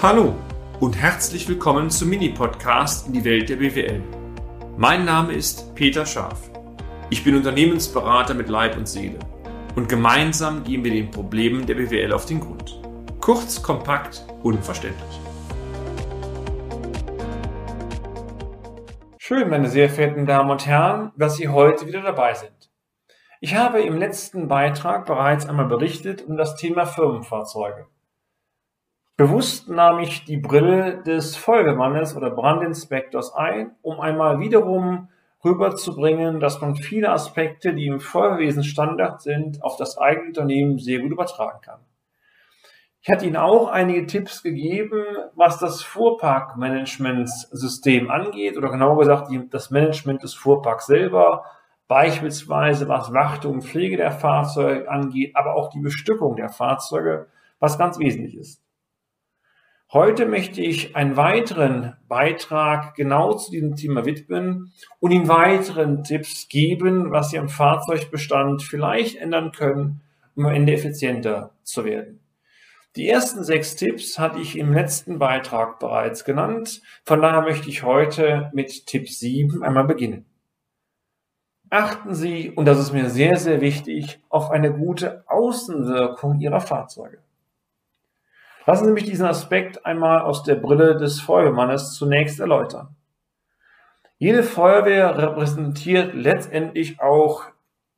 Hallo und herzlich willkommen zum Mini-Podcast in die Welt der BWL. Mein Name ist Peter Scharf. Ich bin Unternehmensberater mit Leib und Seele und gemeinsam gehen wir den Problemen der BWL auf den Grund. Kurz, kompakt, unverständlich. Schön, meine sehr verehrten Damen und Herren, dass Sie heute wieder dabei sind. Ich habe im letzten Beitrag bereits einmal berichtet um das Thema Firmenfahrzeuge. Bewusst nahm ich die Brille des Feuerwehrmannes oder Brandinspektors ein, um einmal wiederum rüberzubringen, dass man viele Aspekte, die im Feuerwesen Standard sind, auf das eigene Unternehmen sehr gut übertragen kann. Ich hatte Ihnen auch einige Tipps gegeben, was das Fuhrparkmanagementsystem angeht oder genauer gesagt das Management des Fuhrparks selber, beispielsweise was Wartung und Pflege der Fahrzeuge angeht, aber auch die Bestückung der Fahrzeuge, was ganz wesentlich ist. Heute möchte ich einen weiteren Beitrag genau zu diesem Thema widmen und Ihnen weiteren Tipps geben, was Sie am Fahrzeugbestand vielleicht ändern können, um am Ende effizienter zu werden. Die ersten sechs Tipps hatte ich im letzten Beitrag bereits genannt. Von daher möchte ich heute mit Tipp 7 einmal beginnen. Achten Sie, und das ist mir sehr, sehr wichtig, auf eine gute Außenwirkung Ihrer Fahrzeuge. Lassen Sie mich diesen Aspekt einmal aus der Brille des Feuerwehrmannes zunächst erläutern. Jede Feuerwehr repräsentiert letztendlich auch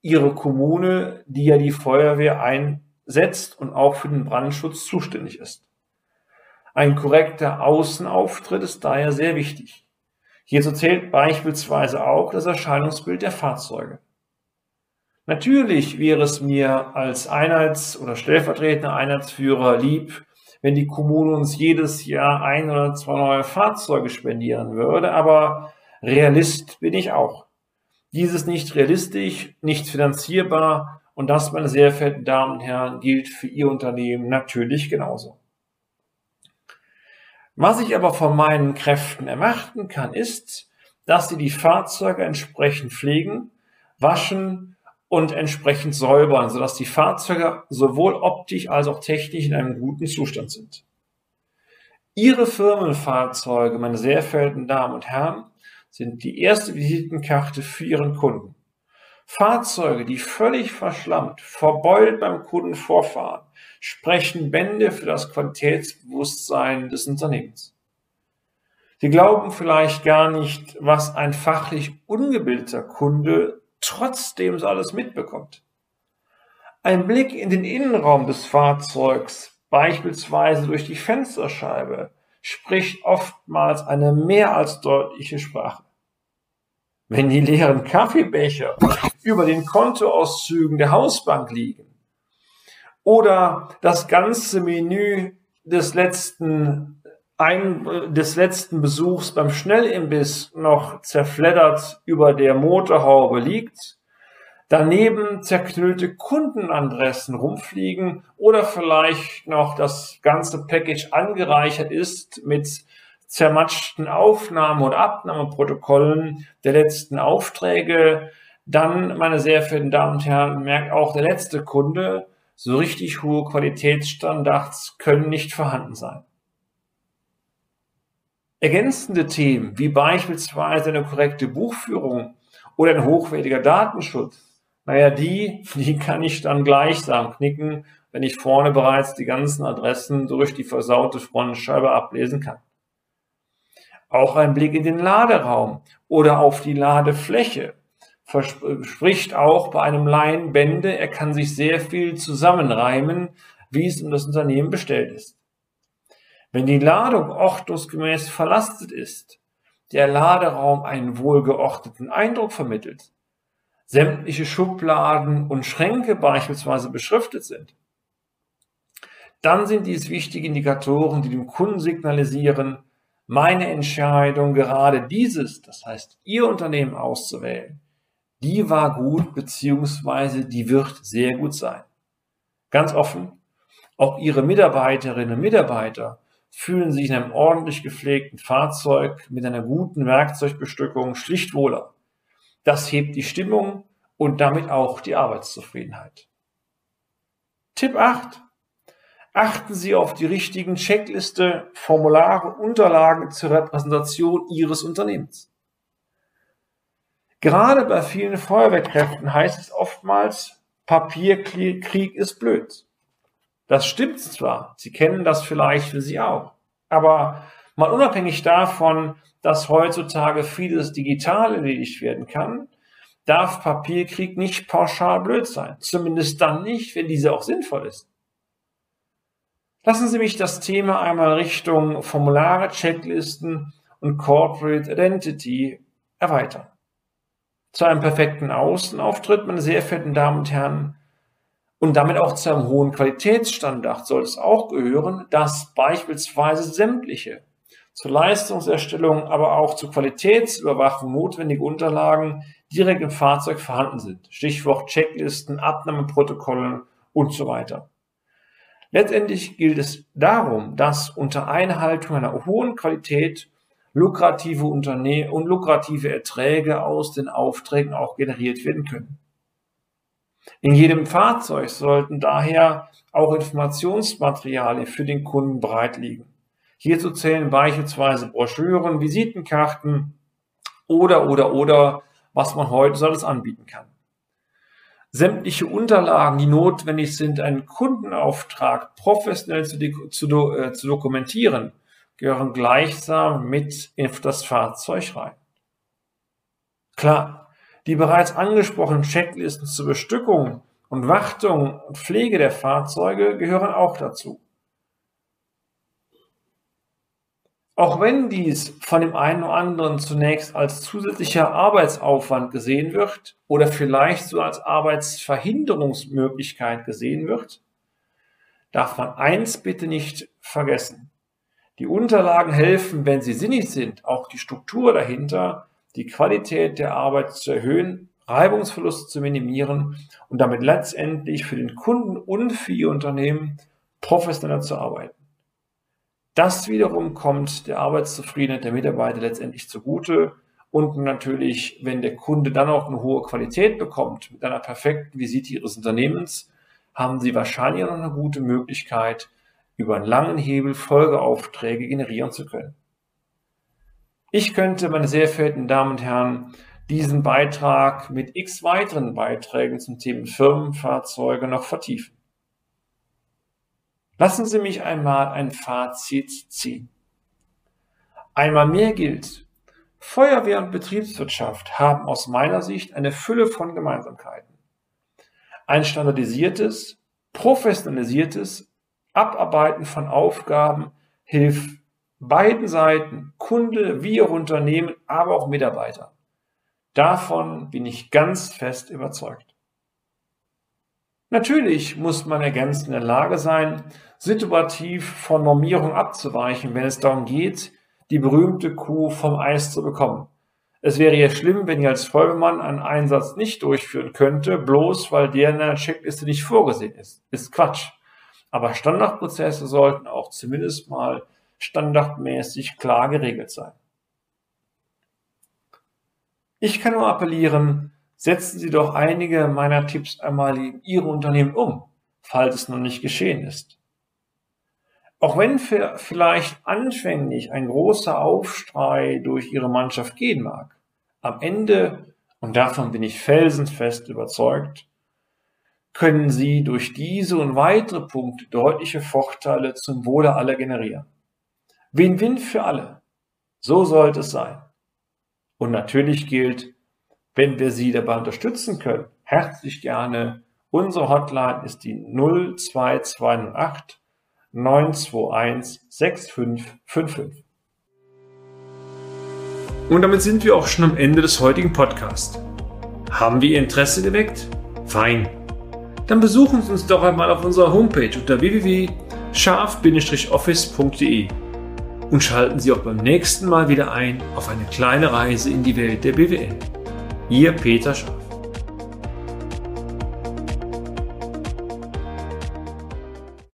ihre Kommune, die ja die Feuerwehr einsetzt und auch für den Brandschutz zuständig ist. Ein korrekter Außenauftritt ist daher sehr wichtig. Hierzu zählt beispielsweise auch das Erscheinungsbild der Fahrzeuge. Natürlich wäre es mir als Einheits- oder stellvertretender Einheitsführer lieb, wenn die Kommune uns jedes Jahr ein oder zwei neue Fahrzeuge spendieren würde, aber Realist bin ich auch. Dies ist nicht realistisch, nicht finanzierbar und das, meine sehr verehrten Damen und Herren, gilt für Ihr Unternehmen natürlich genauso. Was ich aber von meinen Kräften ermachten kann, ist, dass Sie die Fahrzeuge entsprechend pflegen, waschen und entsprechend säubern, sodass die Fahrzeuge sowohl optisch als auch technisch in einem guten Zustand sind. Ihre Firmenfahrzeuge, meine sehr verehrten Damen und Herren, sind die erste Visitenkarte für Ihren Kunden. Fahrzeuge, die völlig verschlammt, verbeult beim Kunden vorfahren, sprechen Bände für das Qualitätsbewusstsein des Unternehmens. Sie glauben vielleicht gar nicht, was ein fachlich ungebildeter Kunde trotzdem so alles mitbekommt. Ein Blick in den Innenraum des Fahrzeugs, beispielsweise durch die Fensterscheibe, spricht oftmals eine mehr als deutliche Sprache. Wenn die leeren Kaffeebecher über den Kontoauszügen der Hausbank liegen oder das ganze Menü des letzten ein, des letzten Besuchs beim Schnellimbiss noch zerfleddert über der Motorhaube liegt, daneben zerknüllte Kundenadressen rumfliegen oder vielleicht noch das ganze Package angereichert ist mit zermatschten Aufnahmen und Abnahmeprotokollen der letzten Aufträge, dann, meine sehr verehrten Damen und Herren, merkt auch der letzte Kunde, so richtig hohe Qualitätsstandards können nicht vorhanden sein. Ergänzende Themen wie beispielsweise eine korrekte Buchführung oder ein hochwertiger Datenschutz, naja, die, die kann ich dann gleichsam knicken, wenn ich vorne bereits die ganzen Adressen durch die versaute Frontscheibe ablesen kann. Auch ein Blick in den Laderaum oder auf die Ladefläche verspricht auch bei einem Laien Bände, er kann sich sehr viel zusammenreimen, wie es um das Unternehmen bestellt ist. Wenn die Ladung ordnungsgemäß verlastet ist, der Laderaum einen wohlgeordneten Eindruck vermittelt, sämtliche Schubladen und Schränke beispielsweise beschriftet sind, dann sind dies wichtige Indikatoren, die dem Kunden signalisieren, meine Entscheidung, gerade dieses, das heißt Ihr Unternehmen auszuwählen, die war gut beziehungsweise die wird sehr gut sein. Ganz offen, auch Ihre Mitarbeiterinnen und Mitarbeiter fühlen sich in einem ordentlich gepflegten Fahrzeug mit einer guten Werkzeugbestückung schlicht wohler. Das hebt die Stimmung und damit auch die Arbeitszufriedenheit. Tipp 8. Achten Sie auf die richtigen Checkliste, Formulare, Unterlagen zur Repräsentation Ihres Unternehmens. Gerade bei vielen Feuerwehrkräften heißt es oftmals, Papierkrieg ist blöd. Das stimmt zwar, Sie kennen das vielleicht für Sie auch, aber mal unabhängig davon, dass heutzutage vieles digital erledigt werden kann, darf Papierkrieg nicht pauschal blöd sein. Zumindest dann nicht, wenn diese auch sinnvoll ist. Lassen Sie mich das Thema einmal Richtung Formulare, Checklisten und Corporate Identity erweitern. Zu einem perfekten Außenauftritt, meine sehr verehrten Damen und Herren, und damit auch zu einem hohen Qualitätsstandard soll es auch gehören, dass beispielsweise sämtliche zur Leistungserstellung, aber auch zur Qualitätsüberwachung notwendige Unterlagen direkt im Fahrzeug vorhanden sind. Stichwort Checklisten, Abnahmeprotokolle und so weiter. Letztendlich gilt es darum, dass unter Einhaltung einer hohen Qualität lukrative Unternehmen und lukrative Erträge aus den Aufträgen auch generiert werden können. In jedem Fahrzeug sollten daher auch Informationsmaterialien für den Kunden bereit liegen. Hierzu zählen beispielsweise Broschüren, Visitenkarten oder, oder, oder, was man heute so alles anbieten kann. Sämtliche Unterlagen, die notwendig sind, einen Kundenauftrag professionell zu, zu, äh, zu dokumentieren, gehören gleichsam mit in das Fahrzeug rein. Klar, die bereits angesprochenen Checklisten zur Bestückung und Wartung und Pflege der Fahrzeuge gehören auch dazu. Auch wenn dies von dem einen oder anderen zunächst als zusätzlicher Arbeitsaufwand gesehen wird oder vielleicht so als Arbeitsverhinderungsmöglichkeit gesehen wird, darf man eins bitte nicht vergessen. Die Unterlagen helfen, wenn sie sinnig sind, auch die Struktur dahinter, die Qualität der Arbeit zu erhöhen, Reibungsverluste zu minimieren und damit letztendlich für den Kunden und für Ihr Unternehmen professioneller zu arbeiten. Das wiederum kommt der Arbeitszufriedenheit der Mitarbeiter letztendlich zugute. Und natürlich, wenn der Kunde dann auch eine hohe Qualität bekommt mit einer perfekten Visite Ihres Unternehmens, haben Sie wahrscheinlich noch eine gute Möglichkeit, über einen langen Hebel Folgeaufträge generieren zu können. Ich könnte, meine sehr verehrten Damen und Herren, diesen Beitrag mit x weiteren Beiträgen zum Thema Firmenfahrzeuge noch vertiefen. Lassen Sie mich einmal ein Fazit ziehen. Einmal mehr gilt, Feuerwehr und Betriebswirtschaft haben aus meiner Sicht eine Fülle von Gemeinsamkeiten. Ein standardisiertes, professionalisiertes Abarbeiten von Aufgaben hilft beiden Seiten, Kunde wie auch Unternehmen, aber auch Mitarbeiter. Davon bin ich ganz fest überzeugt. Natürlich muss man ergänzend in der Lage sein, situativ von Normierung abzuweichen, wenn es darum geht, die berühmte Kuh vom Eis zu bekommen. Es wäre ja schlimm, wenn ihr als Feuerwehrmann einen Einsatz nicht durchführen könnte, bloß weil der in der Checkliste nicht vorgesehen ist. Ist Quatsch. Aber Standardprozesse sollten auch zumindest mal standardmäßig klar geregelt sein. Ich kann nur appellieren, setzen Sie doch einige meiner Tipps einmal in Ihre Unternehmen um, falls es noch nicht geschehen ist. Auch wenn vielleicht anfänglich ein großer Aufstrei durch Ihre Mannschaft gehen mag, am Ende, und davon bin ich felsenfest überzeugt, können Sie durch diese und weitere Punkte deutliche Vorteile zum Wohle aller generieren. Win-win für alle. So sollte es sein. Und natürlich gilt, wenn wir Sie dabei unterstützen können, herzlich gerne. Unsere Hotline ist die 02208 921 6555. Und damit sind wir auch schon am Ende des heutigen Podcasts. Haben wir Ihr Interesse geweckt? Fein. Dann besuchen Sie uns doch einmal auf unserer Homepage unter www.scharf-office.de und schalten Sie auch beim nächsten Mal wieder ein auf eine kleine Reise in die Welt der BWL. Ihr Peter Schaff.